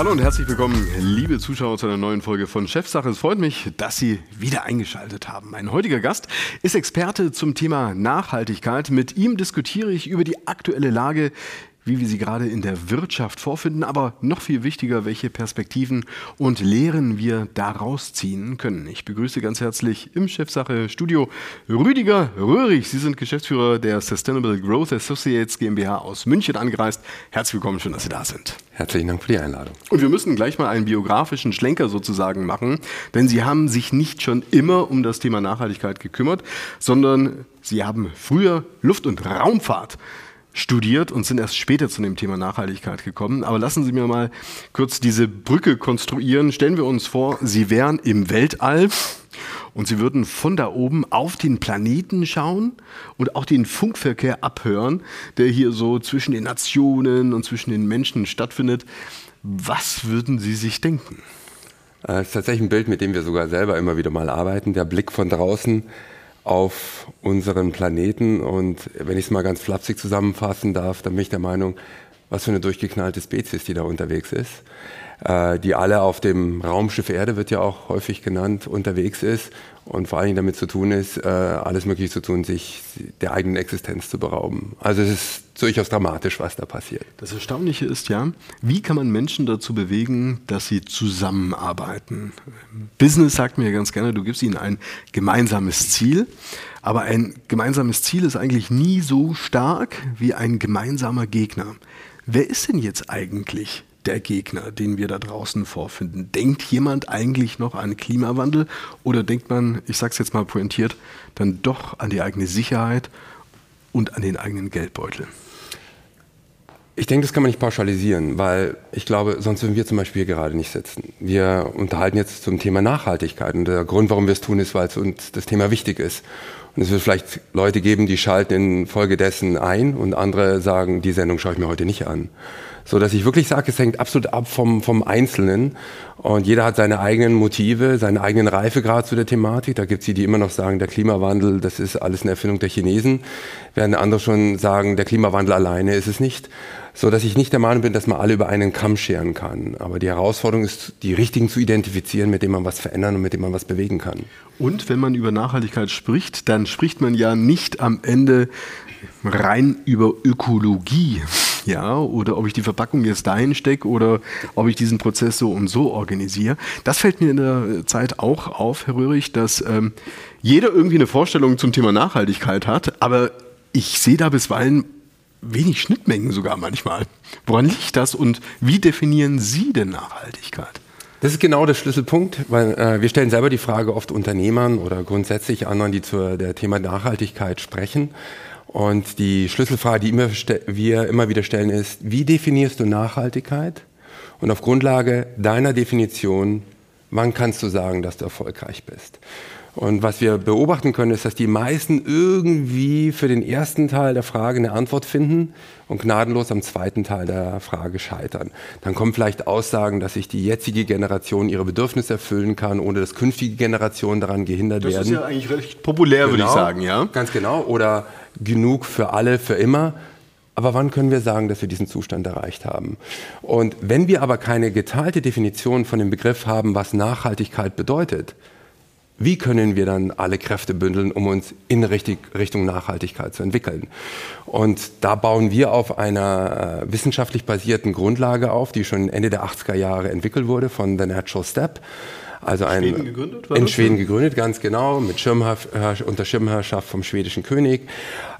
Hallo und herzlich willkommen, liebe Zuschauer, zu einer neuen Folge von Chefsache. Es freut mich, dass Sie wieder eingeschaltet haben. Mein heutiger Gast ist Experte zum Thema Nachhaltigkeit. Mit ihm diskutiere ich über die aktuelle Lage wie wir sie gerade in der Wirtschaft vorfinden, aber noch viel wichtiger, welche Perspektiven und Lehren wir daraus ziehen können. Ich begrüße ganz herzlich im Chefsache Studio Rüdiger Röhrig. Sie sind Geschäftsführer der Sustainable Growth Associates GmbH aus München angereist. Herzlich willkommen, schön, dass Sie da sind. Herzlichen Dank für die Einladung. Und wir müssen gleich mal einen biografischen Schlenker sozusagen machen, denn Sie haben sich nicht schon immer um das Thema Nachhaltigkeit gekümmert, sondern Sie haben früher Luft- und Raumfahrt studiert und sind erst später zu dem Thema Nachhaltigkeit gekommen. Aber lassen Sie mir mal kurz diese Brücke konstruieren. Stellen wir uns vor, Sie wären im Weltall und Sie würden von da oben auf den Planeten schauen und auch den Funkverkehr abhören, der hier so zwischen den Nationen und zwischen den Menschen stattfindet. Was würden Sie sich denken? Das äh, ist tatsächlich ein Bild, mit dem wir sogar selber immer wieder mal arbeiten. Der Blick von draußen auf unseren Planeten. Und wenn ich es mal ganz flapsig zusammenfassen darf, dann bin ich der Meinung, was für eine durchgeknallte Spezies, die da unterwegs ist, äh, die alle auf dem Raumschiff Erde, wird ja auch häufig genannt, unterwegs ist und vor Dingen damit zu tun ist, äh, alles Mögliche zu tun, sich der eigenen Existenz zu berauben. Also es ist durchaus dramatisch, was da passiert. Das Erstaunliche ist ja, wie kann man Menschen dazu bewegen, dass sie zusammenarbeiten? Business sagt mir ganz gerne, du gibst ihnen ein gemeinsames Ziel, aber ein gemeinsames Ziel ist eigentlich nie so stark wie ein gemeinsamer Gegner. Wer ist denn jetzt eigentlich der Gegner, den wir da draußen vorfinden? Denkt jemand eigentlich noch an Klimawandel oder denkt man, ich sage es jetzt mal pointiert, dann doch an die eigene Sicherheit und an den eigenen Geldbeutel? Ich denke, das kann man nicht pauschalisieren, weil ich glaube, sonst würden wir zum Beispiel hier gerade nicht sitzen. Wir unterhalten jetzt zum Thema Nachhaltigkeit und der Grund, warum wir es tun, ist, weil es uns das Thema wichtig ist. Und es wird vielleicht Leute geben, die schalten infolgedessen ein und andere sagen, die Sendung schaue ich mir heute nicht an so dass ich wirklich sage, es hängt absolut ab vom, vom Einzelnen und jeder hat seine eigenen Motive, seinen eigenen Reifegrad zu der Thematik. Da gibt es die, die immer noch sagen, der Klimawandel, das ist alles eine Erfindung der Chinesen, während andere schon sagen, der Klimawandel alleine ist es nicht. So dass ich nicht der Meinung bin, dass man alle über einen Kamm scheren kann. Aber die Herausforderung ist, die richtigen zu identifizieren, mit denen man was verändern und mit denen man was bewegen kann. Und wenn man über Nachhaltigkeit spricht, dann spricht man ja nicht am Ende rein über Ökologie ja, oder ob ich die Verpackung jetzt dahin stecke oder ob ich diesen Prozess so und so organisiere. Das fällt mir in der Zeit auch auf, Herr Röhrig, dass ähm, jeder irgendwie eine Vorstellung zum Thema Nachhaltigkeit hat, aber ich sehe da bisweilen wenig Schnittmengen sogar manchmal. Woran liegt das und wie definieren Sie denn Nachhaltigkeit? Das ist genau der Schlüsselpunkt, weil äh, wir stellen selber die Frage oft Unternehmern oder grundsätzlich anderen, die zu der Thema Nachhaltigkeit sprechen. Und die Schlüsselfrage, die immer, wir immer wieder stellen, ist, wie definierst du Nachhaltigkeit? Und auf Grundlage deiner Definition, wann kannst du sagen, dass du erfolgreich bist? Und was wir beobachten können, ist, dass die meisten irgendwie für den ersten Teil der Frage eine Antwort finden und gnadenlos am zweiten Teil der Frage scheitern. Dann kommen vielleicht Aussagen, dass sich die jetzige Generation ihre Bedürfnisse erfüllen kann, ohne dass künftige Generationen daran gehindert das werden. Das ist ja eigentlich recht populär, genau, würde ich genau. sagen, ja? Ganz genau. Oder genug für alle, für immer. Aber wann können wir sagen, dass wir diesen Zustand erreicht haben? Und wenn wir aber keine geteilte Definition von dem Begriff haben, was Nachhaltigkeit bedeutet, wie können wir dann alle Kräfte bündeln, um uns in Richtung Nachhaltigkeit zu entwickeln? Und da bauen wir auf einer äh, wissenschaftlich basierten Grundlage auf, die schon Ende der 80er Jahre entwickelt wurde von The Natural Step. Also ein, Schweden gegründet, in Schweden gegründet, ganz genau, mit Schirmherrschaft, unter Schirmherrschaft vom schwedischen König.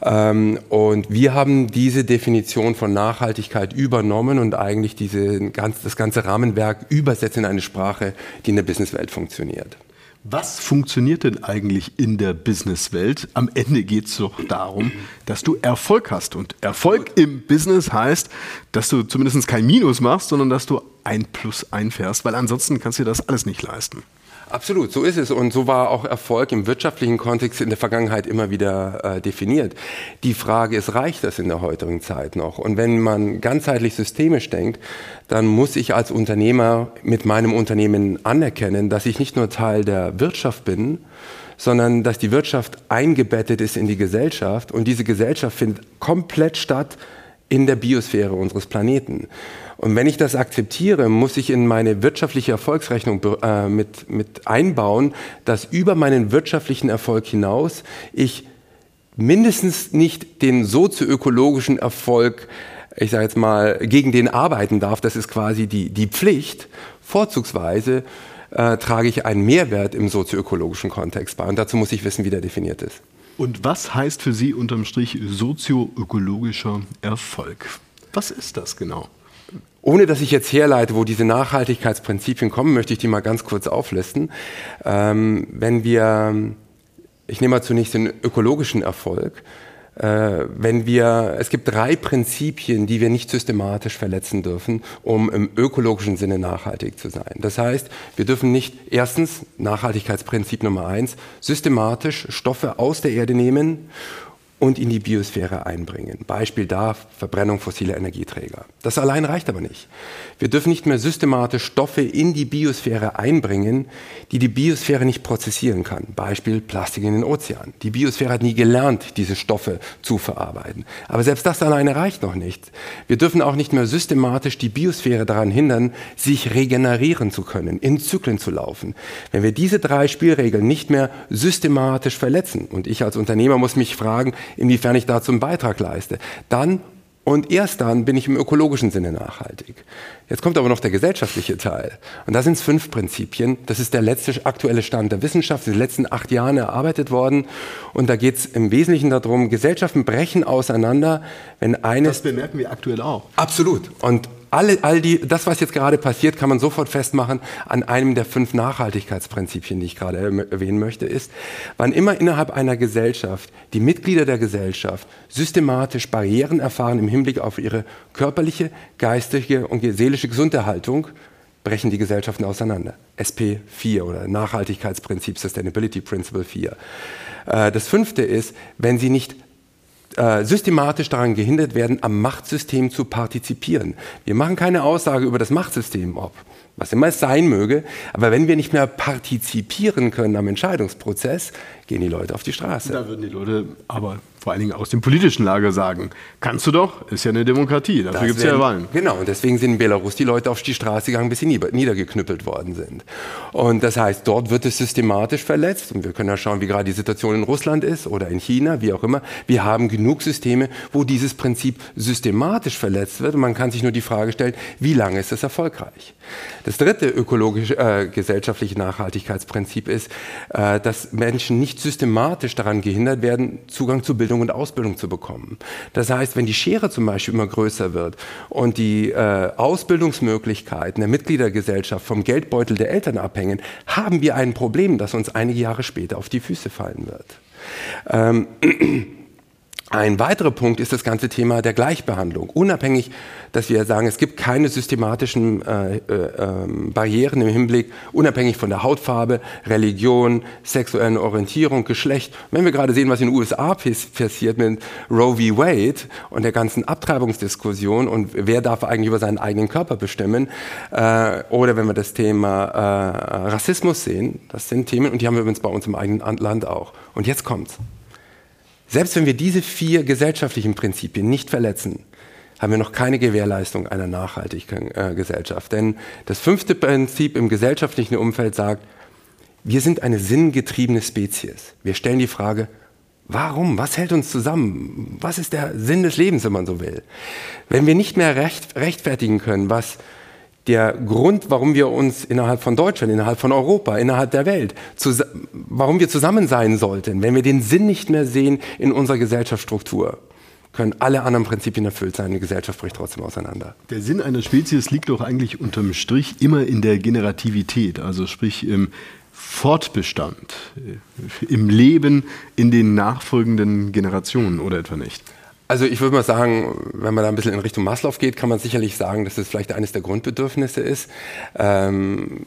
Ähm, und wir haben diese Definition von Nachhaltigkeit übernommen und eigentlich diese, ganz, das ganze Rahmenwerk übersetzt in eine Sprache, die in der Businesswelt funktioniert. Was funktioniert denn eigentlich in der Businesswelt? Am Ende geht es doch darum, dass du Erfolg hast. Und Erfolg im Business heißt, dass du zumindest kein Minus machst, sondern dass du ein Plus einfährst, weil ansonsten kannst du dir das alles nicht leisten. Absolut, so ist es. Und so war auch Erfolg im wirtschaftlichen Kontext in der Vergangenheit immer wieder äh, definiert. Die Frage ist, reicht das in der heutigen Zeit noch? Und wenn man ganzheitlich systemisch denkt, dann muss ich als Unternehmer mit meinem Unternehmen anerkennen, dass ich nicht nur Teil der Wirtschaft bin, sondern dass die Wirtschaft eingebettet ist in die Gesellschaft und diese Gesellschaft findet komplett statt in der Biosphäre unseres Planeten. Und wenn ich das akzeptiere, muss ich in meine wirtschaftliche Erfolgsrechnung äh, mit, mit einbauen, dass über meinen wirtschaftlichen Erfolg hinaus ich mindestens nicht den sozioökologischen Erfolg, ich sage jetzt mal, gegen den arbeiten darf. Das ist quasi die, die Pflicht. Vorzugsweise äh, trage ich einen Mehrwert im sozioökologischen Kontext bei. Und dazu muss ich wissen, wie der definiert ist. Und was heißt für Sie unterm Strich sozioökologischer Erfolg? Was ist das genau? Ohne dass ich jetzt herleite, wo diese Nachhaltigkeitsprinzipien kommen, möchte ich die mal ganz kurz auflisten. Ähm, wenn wir, ich nehme mal zunächst den ökologischen Erfolg, wenn wir, es gibt drei Prinzipien, die wir nicht systematisch verletzen dürfen, um im ökologischen Sinne nachhaltig zu sein. Das heißt, wir dürfen nicht erstens, Nachhaltigkeitsprinzip Nummer eins, systematisch Stoffe aus der Erde nehmen und in die Biosphäre einbringen. Beispiel da Verbrennung fossiler Energieträger. Das allein reicht aber nicht. Wir dürfen nicht mehr systematisch Stoffe in die Biosphäre einbringen, die die Biosphäre nicht prozessieren kann. Beispiel Plastik in den Ozeanen. Die Biosphäre hat nie gelernt, diese Stoffe zu verarbeiten. Aber selbst das alleine reicht noch nicht. Wir dürfen auch nicht mehr systematisch die Biosphäre daran hindern, sich regenerieren zu können, in Zyklen zu laufen. Wenn wir diese drei Spielregeln nicht mehr systematisch verletzen, und ich als Unternehmer muss mich fragen, inwiefern ich dazu einen Beitrag leiste. Dann und erst dann bin ich im ökologischen Sinne nachhaltig. Jetzt kommt aber noch der gesellschaftliche Teil. Und da sind es fünf Prinzipien. Das ist der letzte aktuelle Stand der Wissenschaft, in den letzten acht Jahren erarbeitet worden. Und da geht es im Wesentlichen darum, Gesellschaften brechen auseinander, wenn eines... Das bemerken wir aktuell auch. Absolut. Und alle, all die, das, was jetzt gerade passiert, kann man sofort festmachen an einem der fünf Nachhaltigkeitsprinzipien, die ich gerade erwähnen möchte, ist, wann immer innerhalb einer Gesellschaft die Mitglieder der Gesellschaft systematisch Barrieren erfahren im Hinblick auf ihre körperliche, geistige und seelische Gesunderhaltung, brechen die Gesellschaften auseinander. SP 4 oder Nachhaltigkeitsprinzip, Sustainability Principle 4. Äh, das fünfte ist, wenn sie nicht äh, systematisch daran gehindert werden, am Machtsystem zu partizipieren. Wir machen keine Aussage über das Machtsystem, ob was immer es sein möge, aber wenn wir nicht mehr partizipieren können am Entscheidungsprozess, gehen die Leute auf die Straße. Da würden die Leute aber vor allen Dingen aus dem politischen Lager sagen, kannst du doch, ist ja eine Demokratie, dafür gibt es ja Wahlen. Genau, und deswegen sind in Belarus die Leute auf die Straße gegangen, bis sie niedergeknüppelt worden sind. Und das heißt, dort wird es systematisch verletzt und wir können ja schauen, wie gerade die Situation in Russland ist oder in China, wie auch immer. Wir haben genug Systeme, wo dieses Prinzip systematisch verletzt wird und man kann sich nur die Frage stellen, wie lange ist es erfolgreich? Das dritte ökologische, äh, gesellschaftliche Nachhaltigkeitsprinzip ist, äh, dass Menschen nicht systematisch daran gehindert werden, Zugang zu Bildung und Ausbildung zu bekommen. Das heißt, wenn die Schere zum Beispiel immer größer wird und die äh, Ausbildungsmöglichkeiten der Mitgliedergesellschaft vom Geldbeutel der Eltern abhängen, haben wir ein Problem, das uns einige Jahre später auf die Füße fallen wird. Ähm, Ein weiterer Punkt ist das ganze Thema der Gleichbehandlung. Unabhängig, dass wir sagen, es gibt keine systematischen äh, äh, ähm, Barrieren im Hinblick, unabhängig von der Hautfarbe, Religion, sexuellen Orientierung, Geschlecht. Wenn wir gerade sehen, was in den USA passiert mit Roe v. Wade und der ganzen Abtreibungsdiskussion und wer darf eigentlich über seinen eigenen Körper bestimmen, äh, oder wenn wir das Thema äh, Rassismus sehen, das sind Themen und die haben wir übrigens bei uns im eigenen Land auch. Und jetzt kommt's. Selbst wenn wir diese vier gesellschaftlichen Prinzipien nicht verletzen, haben wir noch keine Gewährleistung einer nachhaltigen äh, Gesellschaft. Denn das fünfte Prinzip im gesellschaftlichen Umfeld sagt, wir sind eine sinngetriebene Spezies. Wir stellen die Frage, warum? Was hält uns zusammen? Was ist der Sinn des Lebens, wenn man so will? Wenn wir nicht mehr recht, rechtfertigen können, was der Grund, warum wir uns innerhalb von Deutschland, innerhalb von Europa, innerhalb der Welt, warum wir zusammen sein sollten, wenn wir den Sinn nicht mehr sehen in unserer Gesellschaftsstruktur, können alle anderen Prinzipien erfüllt sein, die Gesellschaft bricht trotzdem auseinander. Der Sinn einer Spezies liegt doch eigentlich unterm Strich immer in der Generativität, also sprich im Fortbestand, äh, im Leben in den nachfolgenden Generationen oder etwa nicht? Also ich würde mal sagen, wenn man da ein bisschen in Richtung Maslow geht, kann man sicherlich sagen, dass es vielleicht eines der Grundbedürfnisse ist. Ähm,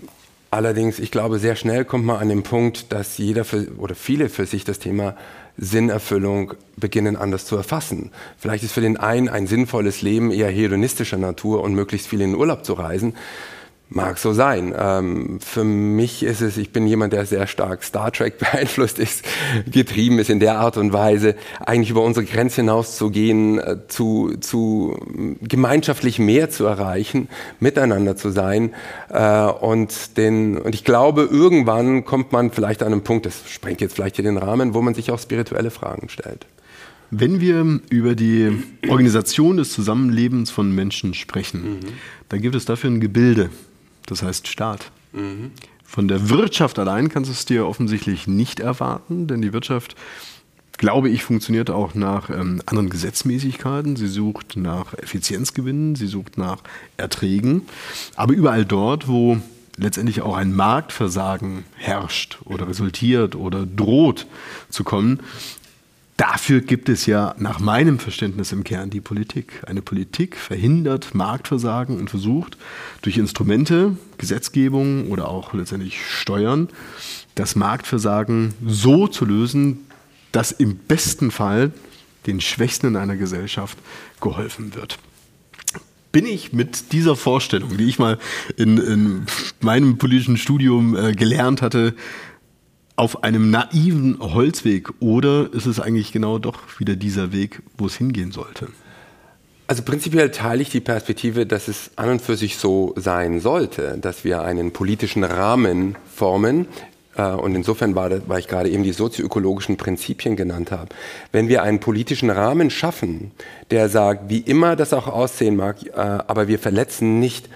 allerdings, ich glaube, sehr schnell kommt man an den Punkt, dass jeder für, oder viele für sich das Thema Sinnerfüllung beginnen anders zu erfassen. Vielleicht ist für den einen ein sinnvolles Leben eher hedonistischer Natur und möglichst viel in den Urlaub zu reisen. Mag so sein. Ähm, für mich ist es, ich bin jemand, der sehr stark Star Trek beeinflusst ist, getrieben ist in der Art und Weise, eigentlich über unsere Grenze hinaus zu gehen, äh, zu, zu gemeinschaftlich mehr zu erreichen, miteinander zu sein. Äh, und, den, und ich glaube, irgendwann kommt man vielleicht an einen Punkt, das sprengt jetzt vielleicht hier den Rahmen, wo man sich auch spirituelle Fragen stellt. Wenn wir über die Organisation des Zusammenlebens von Menschen sprechen, mhm. dann gibt es dafür ein Gebilde das heißt Staat. Mhm. Von der Wirtschaft allein kannst du es dir offensichtlich nicht erwarten, denn die Wirtschaft, glaube ich, funktioniert auch nach ähm, anderen Gesetzmäßigkeiten. Sie sucht nach Effizienzgewinnen, sie sucht nach Erträgen. Aber überall dort, wo letztendlich auch ein Marktversagen herrscht oder resultiert oder droht zu kommen, Dafür gibt es ja nach meinem Verständnis im Kern die Politik. Eine Politik verhindert Marktversagen und versucht durch Instrumente, Gesetzgebung oder auch letztendlich Steuern das Marktversagen so zu lösen, dass im besten Fall den Schwächsten in einer Gesellschaft geholfen wird. Bin ich mit dieser Vorstellung, die ich mal in, in meinem politischen Studium äh, gelernt hatte, auf einem naiven Holzweg oder ist es eigentlich genau doch wieder dieser Weg, wo es hingehen sollte? Also prinzipiell teile ich die Perspektive, dass es an und für sich so sein sollte, dass wir einen politischen Rahmen formen. Äh, und insofern war, weil ich gerade eben die sozioökologischen Prinzipien genannt habe. Wenn wir einen politischen Rahmen schaffen, der sagt, wie immer das auch aussehen mag, äh, aber wir verletzen nicht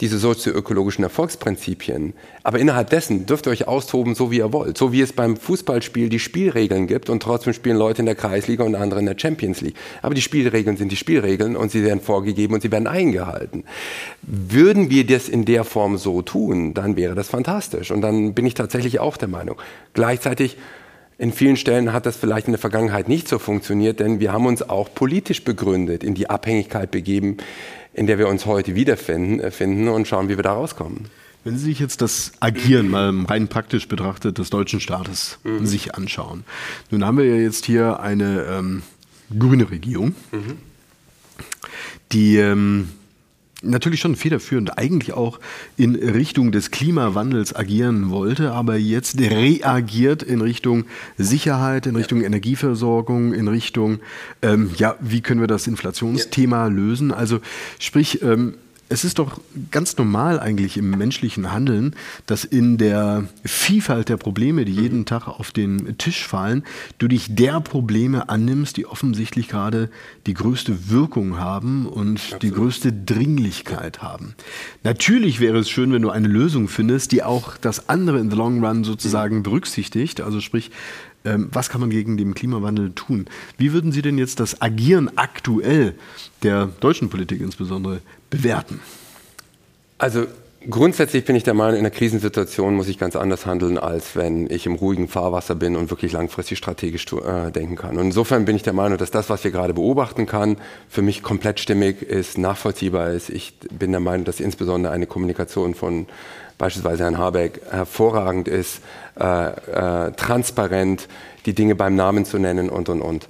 diese sozioökologischen Erfolgsprinzipien. Aber innerhalb dessen dürft ihr euch austoben, so wie ihr wollt. So wie es beim Fußballspiel die Spielregeln gibt und trotzdem spielen Leute in der Kreisliga und andere in der Champions League. Aber die Spielregeln sind die Spielregeln und sie werden vorgegeben und sie werden eingehalten. Würden wir das in der Form so tun, dann wäre das fantastisch. Und dann bin ich tatsächlich auch der Meinung. Gleichzeitig in vielen Stellen hat das vielleicht in der Vergangenheit nicht so funktioniert, denn wir haben uns auch politisch begründet, in die Abhängigkeit begeben, in der wir uns heute wiederfinden äh, und schauen, wie wir da rauskommen. Wenn Sie sich jetzt das Agieren mal rein praktisch betrachtet des deutschen Staates mhm. sich anschauen. Nun haben wir ja jetzt hier eine ähm, grüne Regierung, mhm. die ähm, natürlich schon federführend eigentlich auch in Richtung des Klimawandels agieren wollte, aber jetzt reagiert in Richtung Sicherheit, in Richtung Energieversorgung, in Richtung, ähm, ja, wie können wir das Inflationsthema ja. lösen? Also sprich, ähm, es ist doch ganz normal eigentlich im menschlichen Handeln, dass in der Vielfalt der Probleme, die jeden Tag auf den Tisch fallen, du dich der Probleme annimmst, die offensichtlich gerade die größte Wirkung haben und Absolut. die größte Dringlichkeit haben. Natürlich wäre es schön, wenn du eine Lösung findest, die auch das andere in the long run sozusagen berücksichtigt, also sprich was kann man gegen den Klimawandel tun? Wie würden Sie denn jetzt das Agieren aktuell der deutschen Politik insbesondere bewerten? Also Grundsätzlich bin ich der Meinung, in einer Krisensituation muss ich ganz anders handeln, als wenn ich im ruhigen Fahrwasser bin und wirklich langfristig strategisch äh, denken kann. Und insofern bin ich der Meinung, dass das, was wir gerade beobachten kann, für mich komplett stimmig ist, nachvollziehbar ist. Ich bin der Meinung, dass insbesondere eine Kommunikation von beispielsweise Herrn Habeck hervorragend ist, äh, äh, transparent, die Dinge beim Namen zu nennen und, und, und.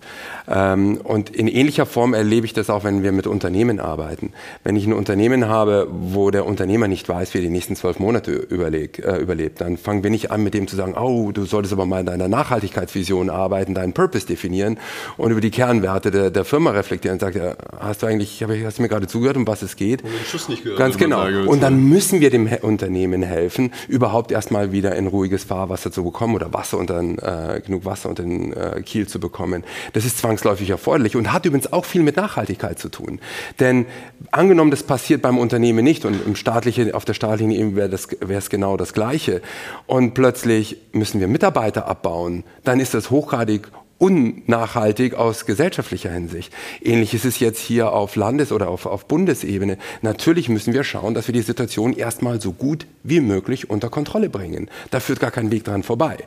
Ähm, und in ähnlicher Form erlebe ich das auch, wenn wir mit Unternehmen arbeiten. Wenn ich ein Unternehmen habe, wo der Unternehmer nicht weiß, wie er die nächsten zwölf Monate überleg, äh, überlebt, dann fangen wir nicht an, mit dem zu sagen, oh, du solltest aber mal in deiner Nachhaltigkeitsvision arbeiten, deinen Purpose definieren und über die Kernwerte der, der Firma reflektieren und sagen, ja, hast du eigentlich, hast du mir gerade zugehört, um was es geht? Und den Schuss nicht gehört. Ganz genau. Und dann müssen wir dem Unternehmen helfen, überhaupt erstmal wieder in ruhiges Fahrwasser zu bekommen oder Wasser unter, äh, genug Wasser Wasser unter den äh, Kiel zu bekommen. Das ist zwangsläufig erforderlich und hat übrigens auch viel mit Nachhaltigkeit zu tun. Denn angenommen, das passiert beim Unternehmen nicht und im staatlichen, auf der staatlichen Ebene wäre es genau das Gleiche und plötzlich müssen wir Mitarbeiter abbauen, dann ist das hochgradig unnachhaltig aus gesellschaftlicher Hinsicht. Ähnlich ist es jetzt hier auf Landes- oder auf, auf Bundesebene. Natürlich müssen wir schauen, dass wir die Situation erstmal so gut wie möglich unter Kontrolle bringen. Da führt gar kein Weg dran vorbei.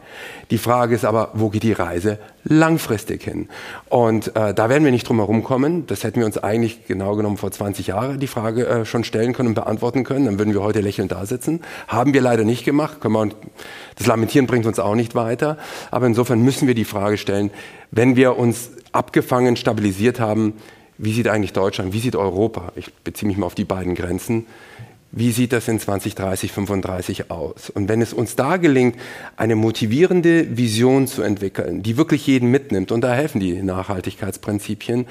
Die Frage ist aber, wo geht die Reise langfristig hin? Und äh, da werden wir nicht drum herum kommen. Das hätten wir uns eigentlich genau genommen vor 20 Jahren die Frage äh, schon stellen können und beantworten können. Dann würden wir heute lächelnd da sitzen. Haben wir leider nicht gemacht. Können wir, das Lamentieren bringt uns auch nicht weiter. Aber insofern müssen wir die Frage stellen, wenn wir uns abgefangen, stabilisiert haben, wie sieht eigentlich Deutschland, wie sieht Europa, ich beziehe mich mal auf die beiden Grenzen, wie sieht das in 2030, 35 aus? Und wenn es uns da gelingt, eine motivierende Vision zu entwickeln, die wirklich jeden mitnimmt, und da helfen die Nachhaltigkeitsprinzipien,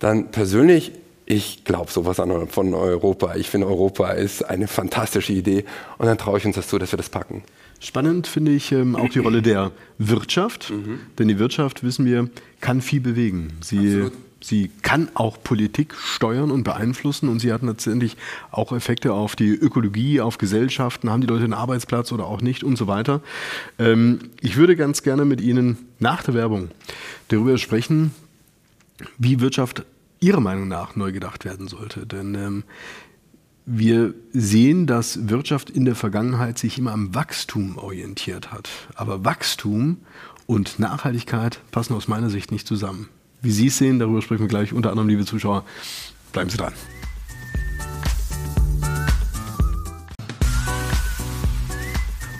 dann persönlich, ich glaube sowas an von Europa. Ich finde, Europa ist eine fantastische Idee und dann traue ich uns das zu, dass wir das packen. Spannend finde ich ähm, auch die Rolle der Wirtschaft, mhm. denn die Wirtschaft, wissen wir, kann viel bewegen. Sie, sie kann auch Politik steuern und beeinflussen und sie hat letztendlich auch Effekte auf die Ökologie, auf Gesellschaften, haben die Leute einen Arbeitsplatz oder auch nicht und so weiter. Ähm, ich würde ganz gerne mit Ihnen nach der Werbung darüber sprechen, wie Wirtschaft Ihrer Meinung nach neu gedacht werden sollte. Denn ähm, wir sehen, dass Wirtschaft in der Vergangenheit sich immer am Wachstum orientiert hat. Aber Wachstum und Nachhaltigkeit passen aus meiner Sicht nicht zusammen. Wie Sie es sehen, darüber sprechen wir gleich. Unter anderem, liebe Zuschauer, bleiben Sie dran.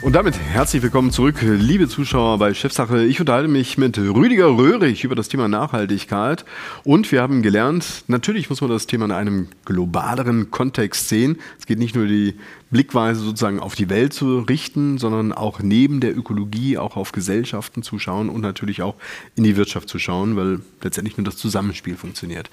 Und damit herzlich willkommen zurück, liebe Zuschauer bei Chefsache. Ich unterhalte mich mit Rüdiger Röhrig über das Thema Nachhaltigkeit. Und wir haben gelernt, natürlich muss man das Thema in einem globaleren Kontext sehen. Es geht nicht nur die Blickweise sozusagen auf die Welt zu richten, sondern auch neben der Ökologie auch auf Gesellschaften zu schauen und natürlich auch in die Wirtschaft zu schauen, weil letztendlich nur das Zusammenspiel funktioniert.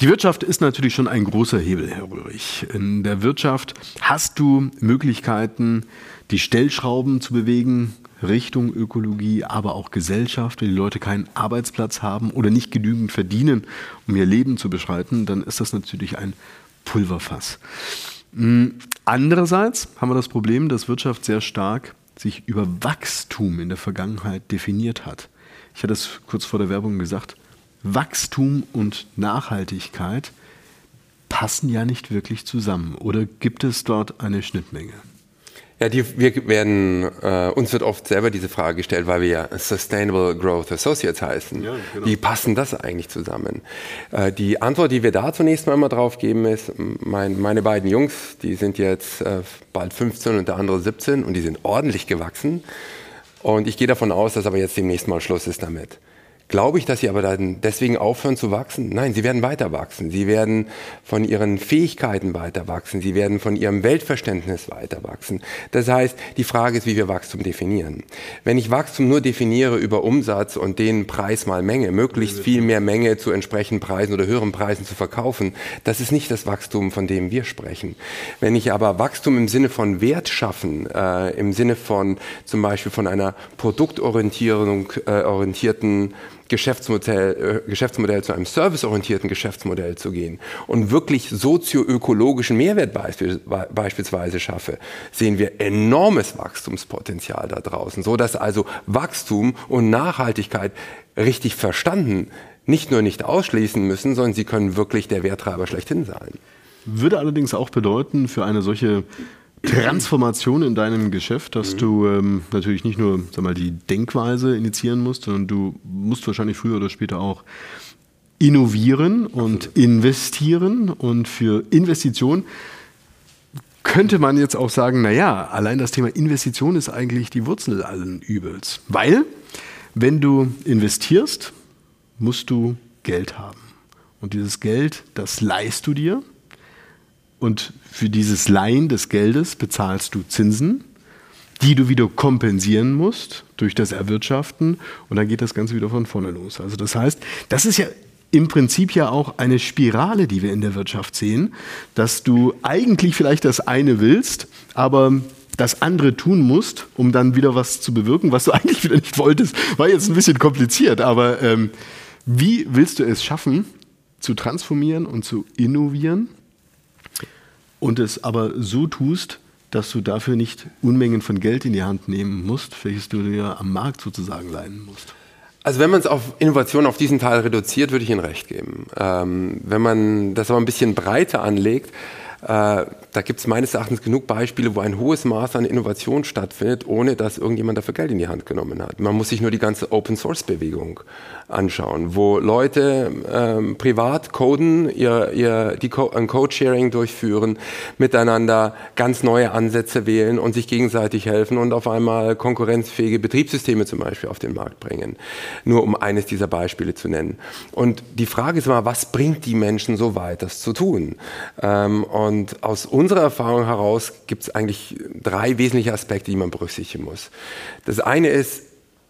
Die Wirtschaft ist natürlich schon ein großer Hebel, Herr Röhrig. In der Wirtschaft hast du Möglichkeiten, die Stellschrauben zu bewegen Richtung Ökologie, aber auch Gesellschaft. Wenn die Leute keinen Arbeitsplatz haben oder nicht genügend verdienen, um ihr Leben zu beschreiten, dann ist das natürlich ein Pulverfass. Andererseits haben wir das Problem, dass Wirtschaft sehr stark sich über Wachstum in der Vergangenheit definiert hat. Ich hatte es kurz vor der Werbung gesagt, Wachstum und Nachhaltigkeit passen ja nicht wirklich zusammen. Oder gibt es dort eine Schnittmenge? Ja, die, wir werden, äh, uns wird oft selber diese Frage gestellt, weil wir ja Sustainable Growth Associates heißen. Ja, genau. Wie passen das eigentlich zusammen? Äh, die Antwort, die wir da zunächst mal immer drauf geben, ist, mein, meine beiden Jungs, die sind jetzt äh, bald 15 und der andere 17 und die sind ordentlich gewachsen. Und ich gehe davon aus, dass aber jetzt demnächst mal Schluss ist damit. Glaube ich, dass sie aber dann deswegen aufhören zu wachsen? Nein, sie werden weiter wachsen. Sie werden von ihren Fähigkeiten weiter wachsen. Sie werden von ihrem Weltverständnis weiter wachsen. Das heißt, die Frage ist, wie wir Wachstum definieren. Wenn ich Wachstum nur definiere über Umsatz und den Preis mal Menge, möglichst viel mehr Menge zu entsprechenden Preisen oder höheren Preisen zu verkaufen, das ist nicht das Wachstum, von dem wir sprechen. Wenn ich aber Wachstum im Sinne von Wert schaffen, äh, im Sinne von zum Beispiel von einer produktorientierten äh, orientierten Geschäftsmodell, äh, Geschäftsmodell zu einem serviceorientierten Geschäftsmodell zu gehen und wirklich sozioökologischen Mehrwert beispielsweise schaffe, sehen wir enormes Wachstumspotenzial da draußen, so dass also Wachstum und Nachhaltigkeit richtig verstanden nicht nur nicht ausschließen müssen, sondern sie können wirklich der Werttreiber schlechthin sein. Würde allerdings auch bedeuten, für eine solche Transformation in deinem Geschäft, dass mhm. du ähm, natürlich nicht nur sag mal, die Denkweise initiieren musst, sondern du musst wahrscheinlich früher oder später auch innovieren und investieren. Und für Investitionen könnte man jetzt auch sagen, naja, allein das Thema Investition ist eigentlich die Wurzel allen Übels. Weil, wenn du investierst, musst du Geld haben. Und dieses Geld, das leihst du dir und für dieses Leihen des Geldes bezahlst du Zinsen, die du wieder kompensieren musst durch das Erwirtschaften. Und dann geht das Ganze wieder von vorne los. Also das heißt, das ist ja im Prinzip ja auch eine Spirale, die wir in der Wirtschaft sehen, dass du eigentlich vielleicht das eine willst, aber das andere tun musst, um dann wieder was zu bewirken, was du eigentlich wieder nicht wolltest. War jetzt ein bisschen kompliziert, aber ähm, wie willst du es schaffen, zu transformieren und zu innovieren? Und es aber so tust, dass du dafür nicht Unmengen von Geld in die Hand nehmen musst, welches du dir am Markt sozusagen leihen musst. Also wenn man es auf Innovation auf diesen Teil reduziert, würde ich Ihnen recht geben. Ähm, wenn man das aber ein bisschen breiter anlegt, da gibt es meines Erachtens genug Beispiele, wo ein hohes Maß an Innovation stattfindet, ohne dass irgendjemand dafür Geld in die Hand genommen hat. Man muss sich nur die ganze Open-Source-Bewegung anschauen, wo Leute ähm, privat coden, ihr, ihr, die Co ein Code-Sharing durchführen, miteinander ganz neue Ansätze wählen und sich gegenseitig helfen und auf einmal konkurrenzfähige Betriebssysteme zum Beispiel auf den Markt bringen. Nur um eines dieser Beispiele zu nennen. Und die Frage ist immer, was bringt die Menschen so weit, das zu tun? Ähm, und Und aus unserer Erfahrung heraus gibt es eigentlich drei wesentliche Aspekte, die man berücksichtigen muss. Das eine ist,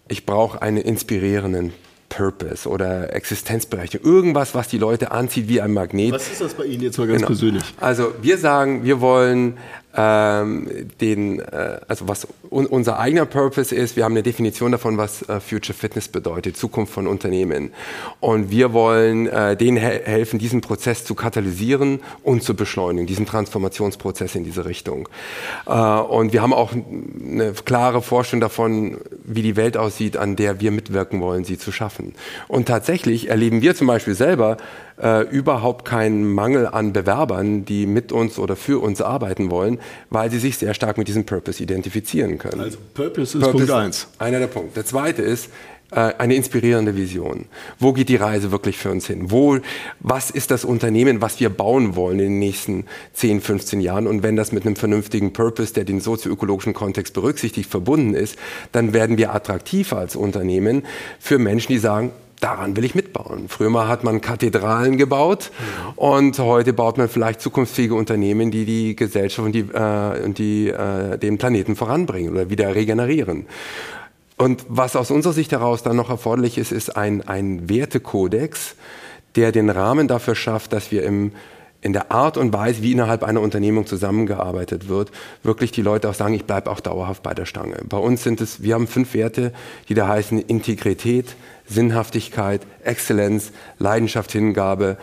ich brauche einen inspirierenden Purpose oder Existenzberechtigung. Irgendwas, was die Leute anzieht wie ein Magnet. Was ist das bei Ihnen jetzt mal ganz genau. persönlich? Also wir sagen, wir wollen ähm, den, äh, also was un unser eigener Purpose ist, wir haben eine Definition davon, was äh, Future Fitness bedeutet, Zukunft von Unternehmen. Und wir wollen äh, denen he helfen, diesen Prozess zu katalysieren und zu beschleunigen, diesen Transformationsprozess in diese Richtung. Äh, und wir haben auch eine klare Vorstellung davon, wie die Welt aussieht, an der wir mitwirken wollen, sie zu schaffen. Und tatsächlich erleben wir zum Beispiel selber, äh, überhaupt keinen Mangel an Bewerbern, die mit uns oder für uns arbeiten wollen, weil sie sich sehr stark mit diesem Purpose identifizieren können. Also Purpose ist Purpose Punkt eins. Einer der Punkte. Der zweite ist, äh, eine inspirierende Vision. Wo geht die Reise wirklich für uns hin? Wo, was ist das Unternehmen, was wir bauen wollen in den nächsten 10, 15 Jahren? Und wenn das mit einem vernünftigen Purpose, der den sozioökologischen Kontext berücksichtigt, verbunden ist, dann werden wir attraktiv als Unternehmen für Menschen, die sagen, daran will ich mitbauen. Früher mal hat man Kathedralen gebaut und heute baut man vielleicht zukunftsfähige Unternehmen, die die Gesellschaft und, die, äh, und die, äh, den Planeten voranbringen oder wieder regenerieren. Und was aus unserer Sicht heraus dann noch erforderlich ist, ist ein, ein Wertekodex, der den Rahmen dafür schafft, dass wir im in der Art und Weise, wie innerhalb einer Unternehmung zusammengearbeitet wird, wirklich die Leute auch sagen, ich bleibe auch dauerhaft bei der Stange. Bei uns sind es, wir haben fünf Werte, die da heißen Integrität, Sinnhaftigkeit, Exzellenz, Leidenschaft, Hingabe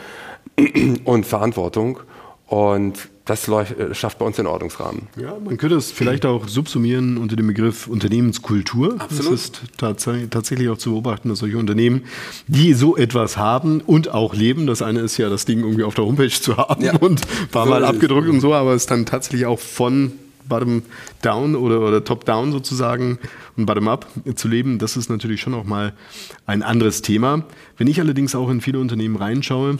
und Verantwortung. Und das schafft bei uns den Ordnungsrahmen. Ja, man könnte es vielleicht auch subsumieren unter dem Begriff Unternehmenskultur. Absolut. Es ist tats tatsächlich auch zu beobachten, dass solche Unternehmen, die so etwas haben und auch leben, das eine ist ja, das Ding irgendwie auf der Homepage zu haben ja. und ein paar so Mal abgedruckt und so, aber es dann tatsächlich auch von Bottom-Down oder, oder Top-Down sozusagen und Bottom-up zu leben, das ist natürlich schon auch mal ein anderes Thema. Wenn ich allerdings auch in viele Unternehmen reinschaue,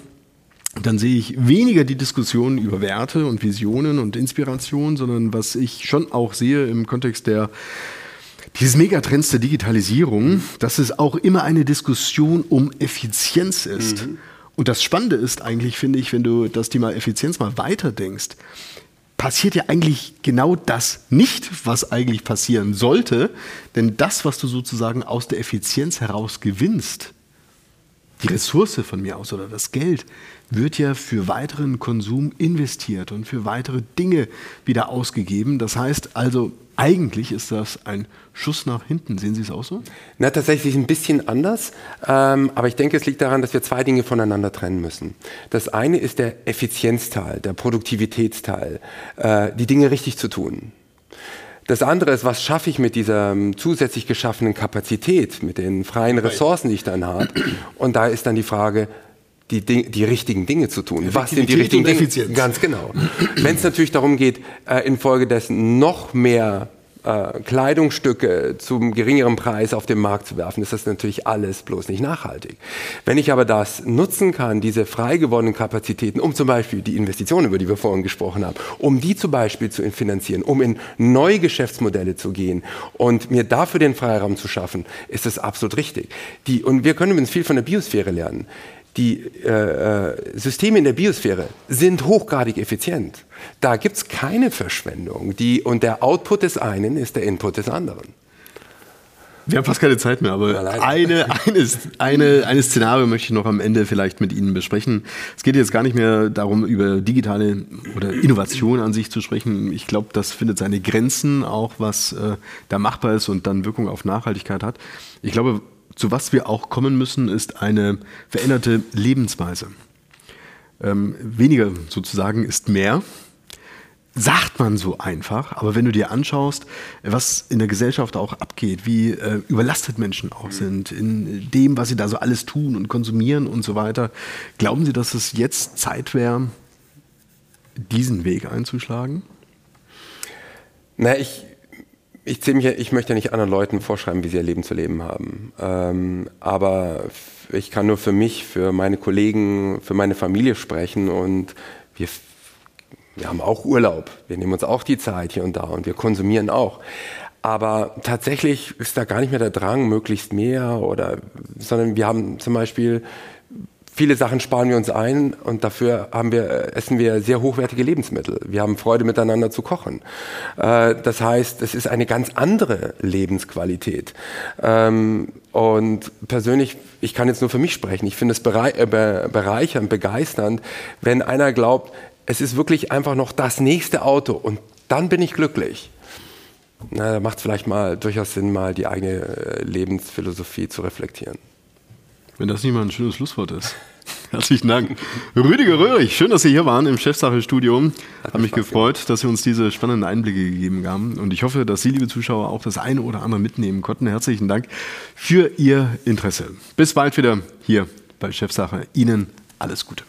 dann sehe ich weniger die Diskussion über Werte und Visionen und Inspiration, sondern was ich schon auch sehe im Kontext der dieses Megatrends der Digitalisierung, dass es auch immer eine Diskussion um Effizienz ist. Mhm. Und das Spannende ist eigentlich, finde ich, wenn du das Thema Effizienz mal weiterdenkst, passiert ja eigentlich genau das nicht, was eigentlich passieren sollte. Denn das, was du sozusagen aus der Effizienz heraus gewinnst, die Ressource von mir aus oder das Geld, wird ja für weiteren Konsum investiert und für weitere Dinge wieder ausgegeben. Das heißt also, eigentlich ist das ein Schuss nach hinten. Sehen Sie es auch so? Na, tatsächlich ein bisschen anders. Ähm, aber ich denke, es liegt daran, dass wir zwei Dinge voneinander trennen müssen. Das eine ist der Effizienzteil, der Produktivitätsteil, äh, die Dinge richtig zu tun. Das andere ist, was schaffe ich mit dieser ähm, zusätzlich geschaffenen Kapazität, mit den freien Ressourcen, die ich dann habe. Und da ist dann die Frage, die, die richtigen Dinge zu tun. Was sind die richtigen Dinge? Ganz genau. Wenn es natürlich darum geht, äh, infolgedessen noch mehr äh, Kleidungsstücke zum geringeren Preis auf den Markt zu werfen, ist das natürlich alles bloß nicht nachhaltig. Wenn ich aber das nutzen kann, diese frei gewordenen Kapazitäten, um zum Beispiel die Investitionen, über die wir vorhin gesprochen haben, um die zum Beispiel zu finanzieren, um in neue Geschäftsmodelle zu gehen und mir dafür den Freiraum zu schaffen, ist das absolut richtig. Die, und wir können übrigens viel von der Biosphäre lernen die äh, äh, Systeme in der Biosphäre sind hochgradig effizient. Da gibt es keine Verschwendung. Die, und der Output des einen ist der Input des anderen. Wir haben fast keine Zeit mehr, aber eine, eine, eine, eine Szenario möchte ich noch am Ende vielleicht mit Ihnen besprechen. Es geht jetzt gar nicht mehr darum, über digitale oder Innovation an sich zu sprechen. Ich glaube, das findet seine Grenzen, auch was äh, da machbar ist und dann Wirkung auf Nachhaltigkeit hat. Ich glaube, zu was wir auch kommen müssen, ist eine veränderte Lebensweise. Ähm, weniger sozusagen ist mehr. Sagt man so einfach, aber wenn du dir anschaust, was in der Gesellschaft auch abgeht, wie äh, überlastet Menschen auch mhm. sind, in dem, was sie da so alles tun und konsumieren und so weiter, glauben Sie, dass es jetzt Zeit wäre, diesen Weg einzuschlagen? Na, ich, ich, mich, ich möchte ja nicht anderen Leuten vorschreiben, wie sie ihr Leben zu leben haben. Ähm, aber ich kann nur für mich, für meine Kollegen, für meine Familie sprechen und wir, wir haben auch Urlaub. Wir nehmen uns auch die Zeit hier und da und wir konsumieren auch. Aber tatsächlich ist da gar nicht mehr der Drang, möglichst mehr oder, sondern wir haben zum Beispiel Viele Sachen sparen wir uns ein und dafür haben wir, äh, essen wir sehr hochwertige Lebensmittel. Wir haben Freude miteinander zu kochen. Äh, das heißt, es ist eine ganz andere Lebensqualität. Ähm, und persönlich, ich kann jetzt nur für mich sprechen, ich finde es äh, bereichernd, begeisternd, wenn einer glaubt, es ist wirklich einfach noch das nächste Auto und dann bin ich glücklich. Na, da macht es vielleicht mal durchaus Sinn, mal die eigene Lebensphilosophie zu reflektieren. Wenn das nicht mal ein schönes Schlusswort ist. Herzlichen Dank. Rüdiger Röhrig, schön, dass Sie hier waren im Chefsache-Studio. Hat mich gefreut, gemacht. dass Sie uns diese spannenden Einblicke gegeben haben. Und ich hoffe, dass Sie, liebe Zuschauer, auch das eine oder andere mitnehmen konnten. Herzlichen Dank für Ihr Interesse. Bis bald wieder hier bei Chefsache. Ihnen alles Gute.